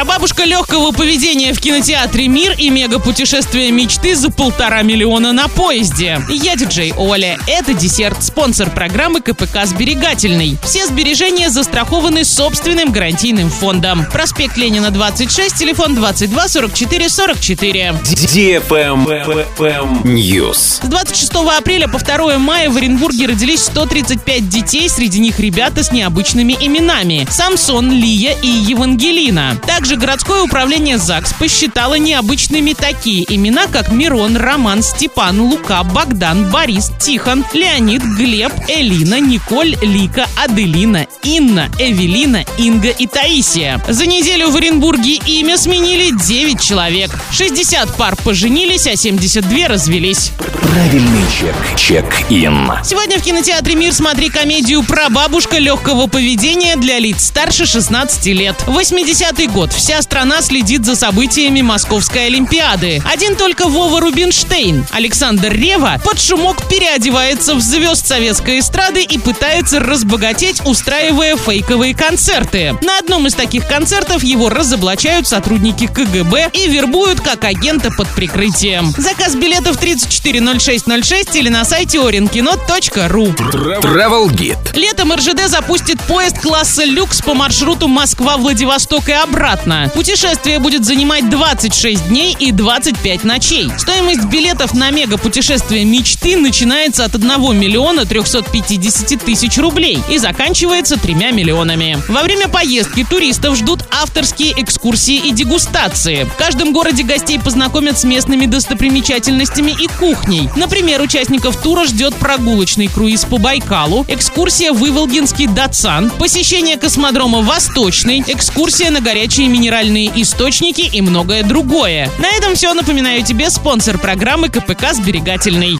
Прабабушка легкого поведения в кинотеатре «Мир» и мега-путешествие мечты за полтора миллиона на поезде. Я диджей Оля. Это десерт, спонсор программы КПК «Сберегательный». Все сбережения застрахованы собственным гарантийным фондом. Проспект Ленина, 26, телефон 22 44 44. News. С 26 апреля по 2 мая в Оренбурге родились 135 детей, среди них ребята с необычными именами. Самсон, Лия и Евангелина. Также городское управление ЗАГС посчитало необычными такие имена, как Мирон, Роман, Степан, Лука, Богдан, Борис, Тихон, Леонид, Глеб, Элина, Николь, Лика, Аделина, Инна, Эвелина, Инга и Таисия. За неделю в Оренбурге имя сменили 9 человек. 60 пар поженились, а 72 развелись. Правильный чек. Чек-ин. Сегодня в кинотеатре «Мир» смотри комедию про бабушка легкого поведения для лиц старше 16 лет. 80-й год. Вся страна следит за событиями Московской Олимпиады. Один только Вова Рубинштейн, Александр Рева, под шумок переодевается в звезд советской эстрады и пытается разбогатеть, устраивая фейковые концерты. На одном из таких концертов его разоблачают сотрудники КГБ и вербуют как агента под прикрытием. Заказ билетов 340606 или на сайте orinkino.ru. Travel Guide. Летом РЖД запустит поезд класса люкс по маршруту Москва-Владивосток и обратно. Путешествие будет занимать 26 дней и 25 ночей. Стоимость билетов на мега-путешествие мечты начинается от 1 миллиона 350 тысяч рублей и заканчивается тремя миллионами. Во время поездки туристов ждут авторские экскурсии и дегустации. В каждом городе гостей познакомят с местными достопримечательностями и кухней. Например, участников тура ждет прогулочный круиз по Байкалу, экскурсия в Иволгинский Датсан, посещение космодрома Восточный, экскурсия на горячие минеральные источники и многое другое. На этом все. Напоминаю тебе спонсор программы КПК «Сберегательный».